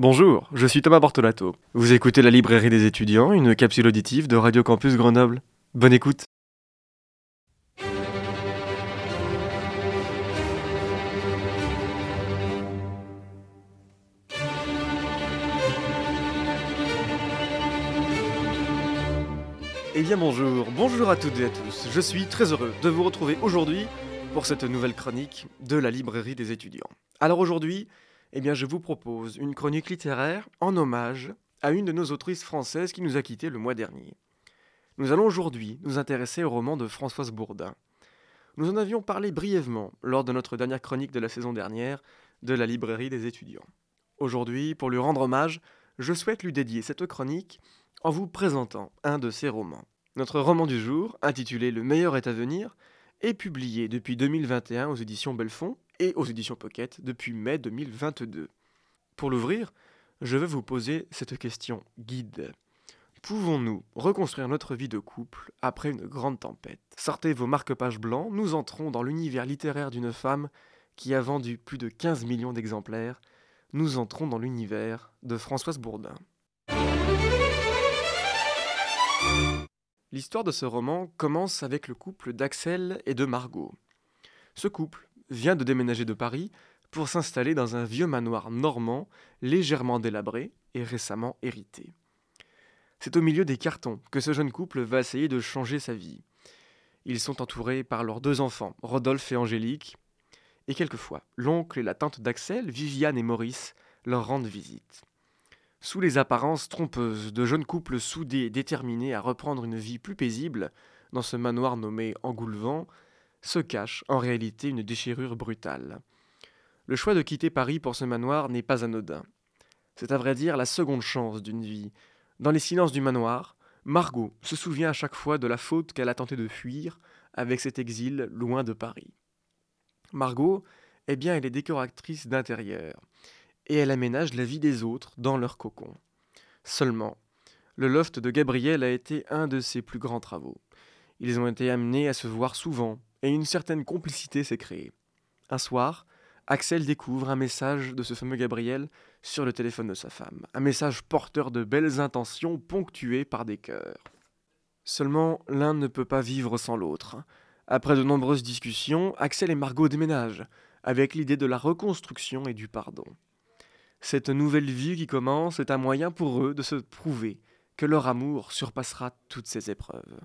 Bonjour, je suis Thomas Bortolato. Vous écoutez la librairie des étudiants, une capsule auditive de Radio Campus Grenoble. Bonne écoute. Eh bien bonjour, bonjour à toutes et à tous. Je suis très heureux de vous retrouver aujourd'hui pour cette nouvelle chronique de la librairie des étudiants. Alors aujourd'hui, eh bien je vous propose une chronique littéraire en hommage à une de nos autrices françaises qui nous a quittés le mois dernier. Nous allons aujourd'hui nous intéresser au roman de Françoise Bourdin. Nous en avions parlé brièvement lors de notre dernière chronique de la saison dernière de la librairie des étudiants. Aujourd'hui, pour lui rendre hommage, je souhaite lui dédier cette chronique en vous présentant un de ses romans. Notre roman du jour, intitulé Le meilleur est à venir, est publié depuis 2021 aux éditions Belfond et aux éditions Pocket depuis mai 2022. Pour l'ouvrir, je vais vous poser cette question guide. Pouvons-nous reconstruire notre vie de couple après une grande tempête? Sortez vos marque-pages blancs, nous entrons dans l'univers littéraire d'une femme qui a vendu plus de 15 millions d'exemplaires. Nous entrons dans l'univers de Françoise Bourdin. L'histoire de ce roman commence avec le couple d'Axel et de Margot. Ce couple vient de déménager de Paris pour s'installer dans un vieux manoir normand légèrement délabré et récemment hérité. C'est au milieu des cartons que ce jeune couple va essayer de changer sa vie. Ils sont entourés par leurs deux enfants, Rodolphe et Angélique, et quelquefois, l'oncle et la tante d'Axel, Viviane et Maurice, leur rendent visite. Sous les apparences trompeuses de jeunes couples soudés et déterminés à reprendre une vie plus paisible, dans ce manoir nommé Engoulevent, se cache en réalité une déchirure brutale. Le choix de quitter Paris pour ce manoir n'est pas anodin. C'est à vrai dire la seconde chance d'une vie. Dans les silences du manoir, Margot se souvient à chaque fois de la faute qu'elle a tenté de fuir avec cet exil loin de Paris. Margot, eh bien, elle est décoratrice d'intérieur et elle aménage la vie des autres dans leur cocon. Seulement, le loft de Gabriel a été un de ses plus grands travaux. Ils ont été amenés à se voir souvent, et une certaine complicité s'est créée. Un soir, Axel découvre un message de ce fameux Gabriel sur le téléphone de sa femme, un message porteur de belles intentions ponctué par des cœurs. Seulement, l'un ne peut pas vivre sans l'autre. Après de nombreuses discussions, Axel et Margot déménagent, avec l'idée de la reconstruction et du pardon. Cette nouvelle vie qui commence est un moyen pour eux de se prouver que leur amour surpassera toutes ces épreuves.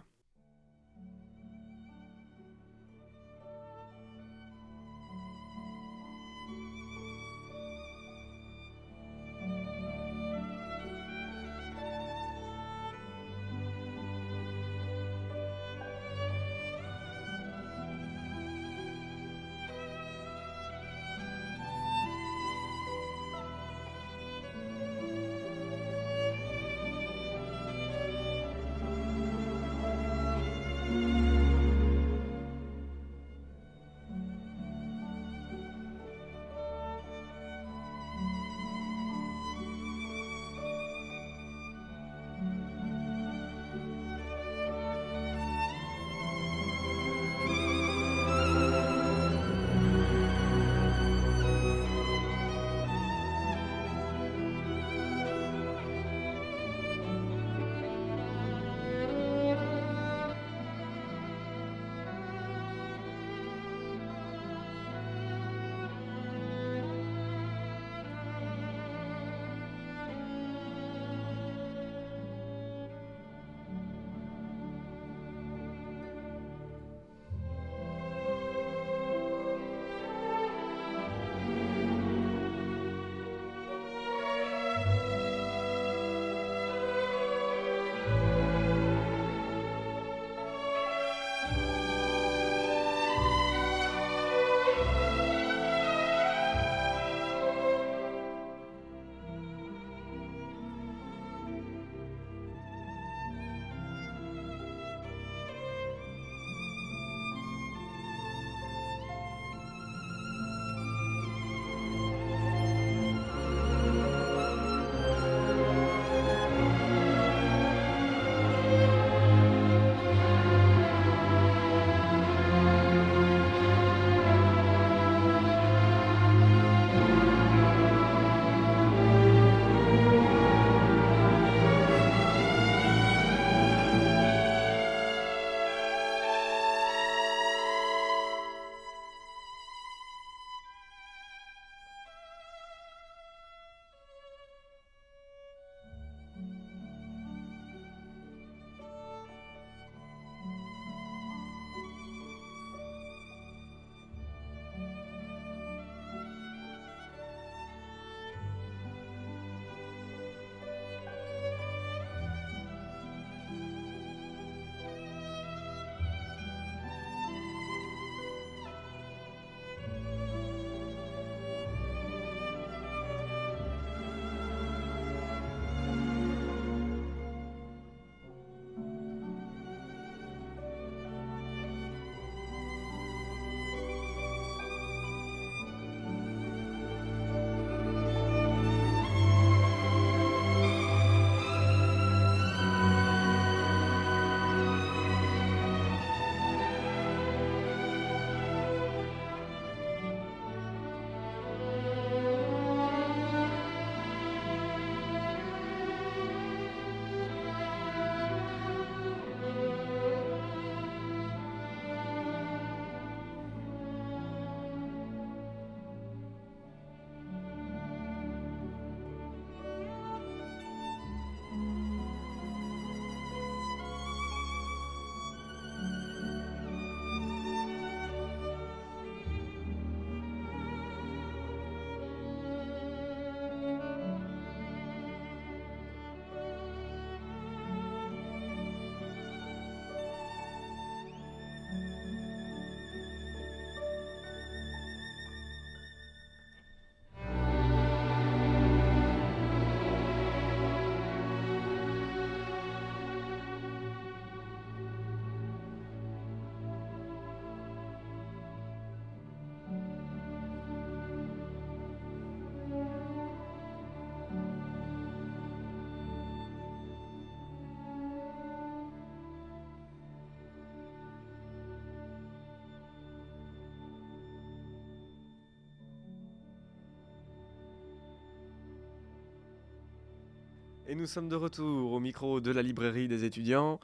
Et nous sommes de retour au micro de la librairie des étudiants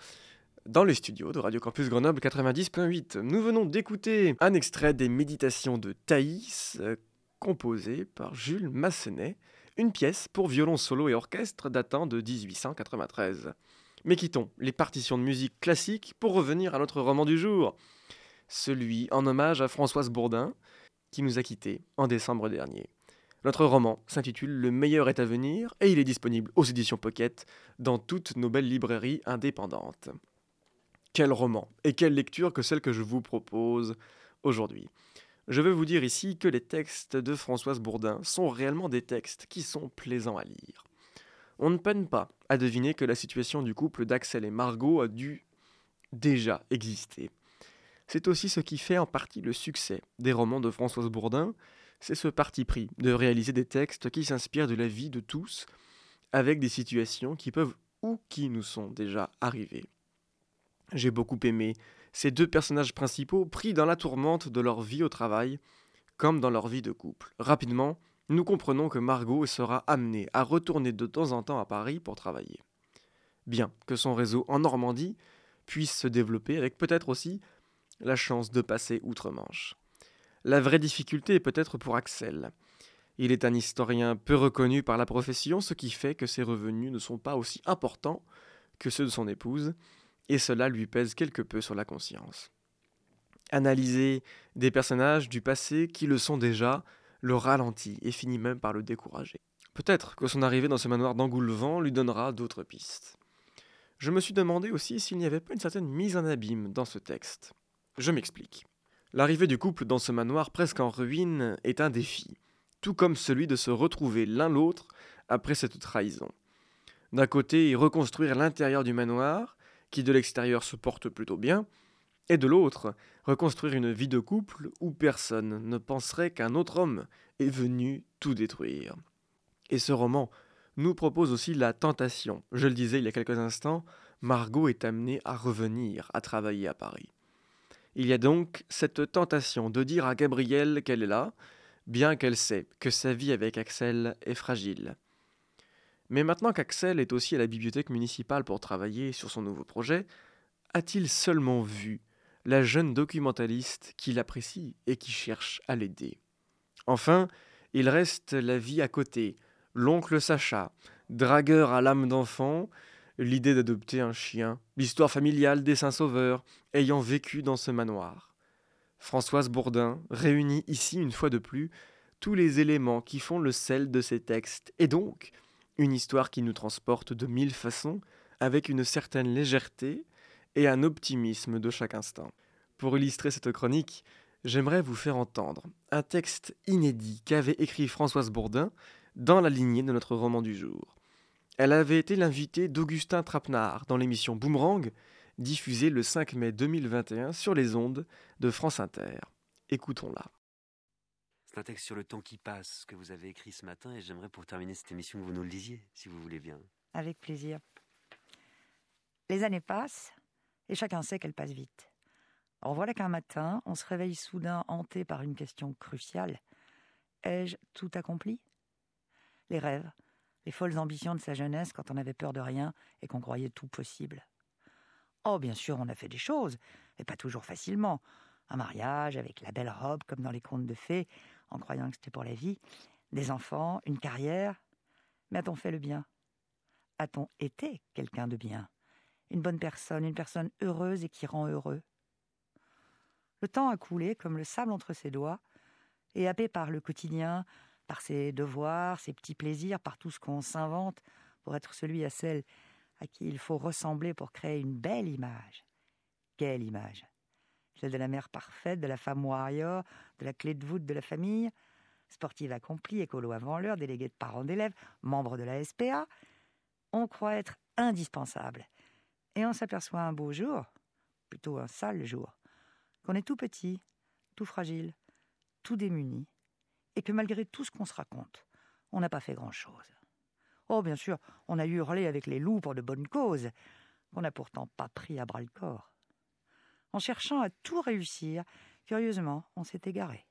dans les studios de Radio Campus Grenoble 90.8. Nous venons d'écouter un extrait des Méditations de Thaïs, composé par Jules Massenet, une pièce pour violon solo et orchestre datant de 1893. Mais quittons les partitions de musique classique pour revenir à notre roman du jour, celui en hommage à Françoise Bourdin, qui nous a quittés en décembre dernier. Notre roman s'intitule Le meilleur est à venir et il est disponible aux éditions Pocket dans toutes nos belles librairies indépendantes. Quel roman et quelle lecture que celle que je vous propose aujourd'hui. Je veux vous dire ici que les textes de Françoise Bourdin sont réellement des textes qui sont plaisants à lire. On ne peine pas à deviner que la situation du couple d'Axel et Margot a dû déjà exister. C'est aussi ce qui fait en partie le succès des romans de Françoise Bourdin, c'est ce parti pris de réaliser des textes qui s'inspirent de la vie de tous, avec des situations qui peuvent ou qui nous sont déjà arrivées. J'ai beaucoup aimé ces deux personnages principaux pris dans la tourmente de leur vie au travail, comme dans leur vie de couple. Rapidement, nous comprenons que Margot sera amenée à retourner de temps en temps à Paris pour travailler. Bien que son réseau en Normandie puisse se développer avec peut-être aussi la chance de passer outre-Manche. La vraie difficulté est peut-être pour Axel. Il est un historien peu reconnu par la profession, ce qui fait que ses revenus ne sont pas aussi importants que ceux de son épouse, et cela lui pèse quelque peu sur la conscience. Analyser des personnages du passé qui le sont déjà le ralentit et finit même par le décourager. Peut-être que son arrivée dans ce manoir d'Angoulevent lui donnera d'autres pistes. Je me suis demandé aussi s'il n'y avait pas une certaine mise en abîme dans ce texte. Je m'explique. L'arrivée du couple dans ce manoir presque en ruine est un défi, tout comme celui de se retrouver l'un l'autre après cette trahison. D'un côté, reconstruire l'intérieur du manoir, qui de l'extérieur se porte plutôt bien, et de l'autre, reconstruire une vie de couple où personne ne penserait qu'un autre homme est venu tout détruire. Et ce roman nous propose aussi la tentation. Je le disais il y a quelques instants, Margot est amenée à revenir à travailler à Paris. Il y a donc cette tentation de dire à Gabrielle qu'elle est là, bien qu'elle sait que sa vie avec Axel est fragile. Mais maintenant qu'Axel est aussi à la bibliothèque municipale pour travailler sur son nouveau projet, a-t-il seulement vu la jeune documentaliste qui l'apprécie et qui cherche à l'aider? Enfin, il reste la vie à côté, l'oncle Sacha, dragueur à l'âme d'enfant, l'idée d'adopter un chien, l'histoire familiale des saints sauveurs ayant vécu dans ce manoir. Françoise Bourdin réunit ici une fois de plus tous les éléments qui font le sel de ces textes, et donc une histoire qui nous transporte de mille façons, avec une certaine légèreté et un optimisme de chaque instant. Pour illustrer cette chronique, j'aimerais vous faire entendre un texte inédit qu'avait écrit Françoise Bourdin dans la lignée de notre roman du jour. Elle avait été l'invitée d'Augustin Trapenard dans l'émission Boomerang, diffusée le 5 mai 2021 sur les ondes de France Inter. Écoutons-la. C'est un texte sur le temps qui passe que vous avez écrit ce matin et j'aimerais pour terminer cette émission que vous nous le disiez, si vous voulez bien. Avec plaisir. Les années passent et chacun sait qu'elles passent vite. Or voilà qu'un matin, on se réveille soudain hanté par une question cruciale. Ai-je tout accompli? Les rêves, les folles ambitions de sa jeunesse quand on avait peur de rien et qu'on croyait tout possible. Oh, bien sûr, on a fait des choses, mais pas toujours facilement. Un mariage avec la belle robe comme dans les contes de fées, en croyant que c'était pour la vie, des enfants, une carrière. Mais a-t-on fait le bien? A-t-on été quelqu'un de bien? Une bonne personne, une personne heureuse et qui rend heureux? Le temps a coulé comme le sable entre ses doigts, et happé par le quotidien, par ses devoirs, ses petits plaisirs, par tout ce qu'on s'invente pour être celui à celle à qui il faut ressembler pour créer une belle image. Quelle image? Celle de la mère parfaite, de la femme warrior, de la clé de voûte de la famille, sportive accomplie, écolo avant l'heure, déléguée de parents d'élèves, membre de la SPA. On croit être indispensable. Et on s'aperçoit un beau jour, plutôt un sale jour, qu'on est tout petit, tout fragile, tout démuni, et que malgré tout ce qu'on se raconte, on n'a pas fait grand-chose. Oh, bien sûr, on a hurlé avec les loups pour de bonnes causes, qu'on n'a pourtant pas pris à bras le corps. En cherchant à tout réussir, curieusement, on s'est égaré.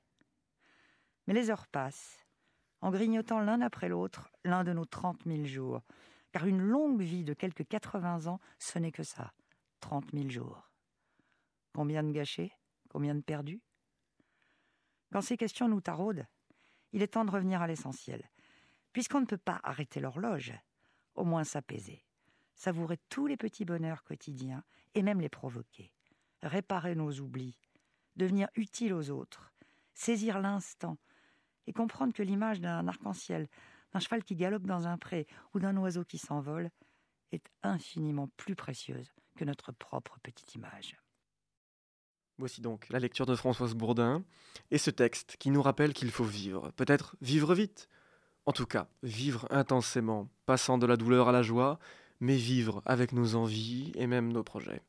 Mais les heures passent, en grignotant l'un après l'autre l'un de nos trente mille jours, car une longue vie de quelques 80 ans, ce n'est que ça, 30 000 jours. Combien de gâchés Combien de perdus? Quand ces questions nous taraudent, il est temps de revenir à l'essentiel. Puisqu'on ne peut pas arrêter l'horloge, au moins s'apaiser, savourer tous les petits bonheurs quotidiens et même les provoquer, réparer nos oublis, devenir utile aux autres, saisir l'instant et comprendre que l'image d'un arc-en-ciel, d'un cheval qui galope dans un pré ou d'un oiseau qui s'envole est infiniment plus précieuse que notre propre petite image. Voici donc la lecture de Françoise Bourdin et ce texte qui nous rappelle qu'il faut vivre, peut-être vivre vite, en tout cas vivre intensément, passant de la douleur à la joie, mais vivre avec nos envies et même nos projets.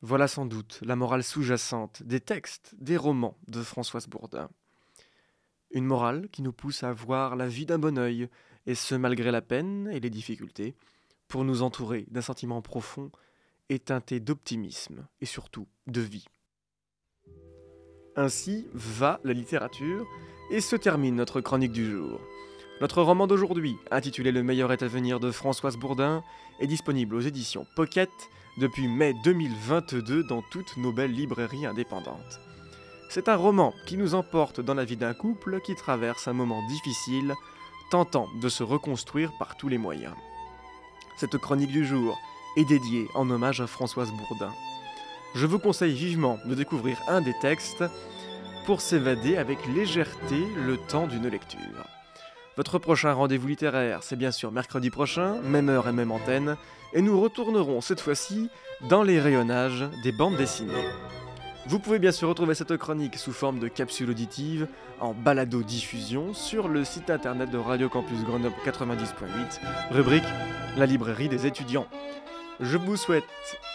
Voilà sans doute la morale sous-jacente des textes, des romans de Françoise Bourdin. Une morale qui nous pousse à voir la vie d'un bon œil, et ce malgré la peine et les difficultés, pour nous entourer d'un sentiment profond et teinté d'optimisme et surtout de vie. Ainsi va la littérature et se termine notre chronique du jour. Notre roman d'aujourd'hui, intitulé Le meilleur est à venir de Françoise Bourdin, est disponible aux éditions Pocket depuis mai 2022 dans toutes nos belles librairies indépendantes. C'est un roman qui nous emporte dans la vie d'un couple qui traverse un moment difficile, tentant de se reconstruire par tous les moyens. Cette chronique du jour est dédiée en hommage à Françoise Bourdin. Je vous conseille vivement de découvrir un des textes pour s'évader avec légèreté le temps d'une lecture. Votre prochain rendez-vous littéraire, c'est bien sûr mercredi prochain, même heure et même antenne, et nous retournerons cette fois-ci dans les rayonnages des bandes dessinées. Vous pouvez bien sûr retrouver cette chronique sous forme de capsule auditive en balado-diffusion sur le site internet de Radio Campus Grenoble 90.8, rubrique La librairie des étudiants. Je vous souhaite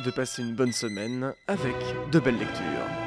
de passer une bonne semaine avec de belles lectures.